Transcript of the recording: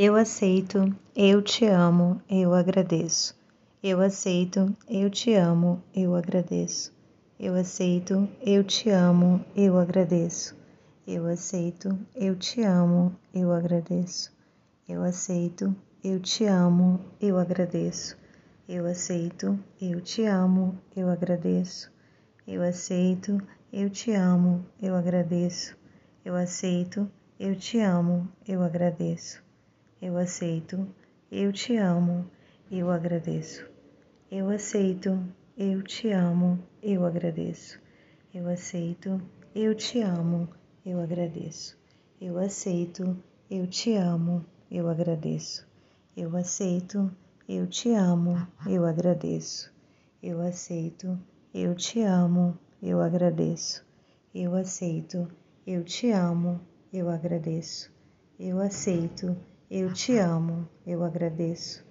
Eu aceito, eu te amo, eu agradeço. Eu aceito, eu te amo, eu agradeço. Eu aceito, eu te amo, eu agradeço. Eu aceito, eu te amo, eu agradeço. Eu aceito, eu te amo, eu agradeço. Eu aceito, eu te amo, eu agradeço. Eu aceito, eu te amo, eu agradeço. Eu aceito, eu te amo, eu agradeço. Eu aceito, eu te amo, eu agradeço. Eu aceito, eu te amo, eu agradeço. Eu aceito, eu te amo, eu agradeço. Eu aceito, eu te amo, eu agradeço. Eu aceito, eu te amo, eu agradeço. Eu aceito, eu te amo, eu agradeço. Eu aceito, eu te amo, eu agradeço. Eu aceito, eu te amo, eu agradeço.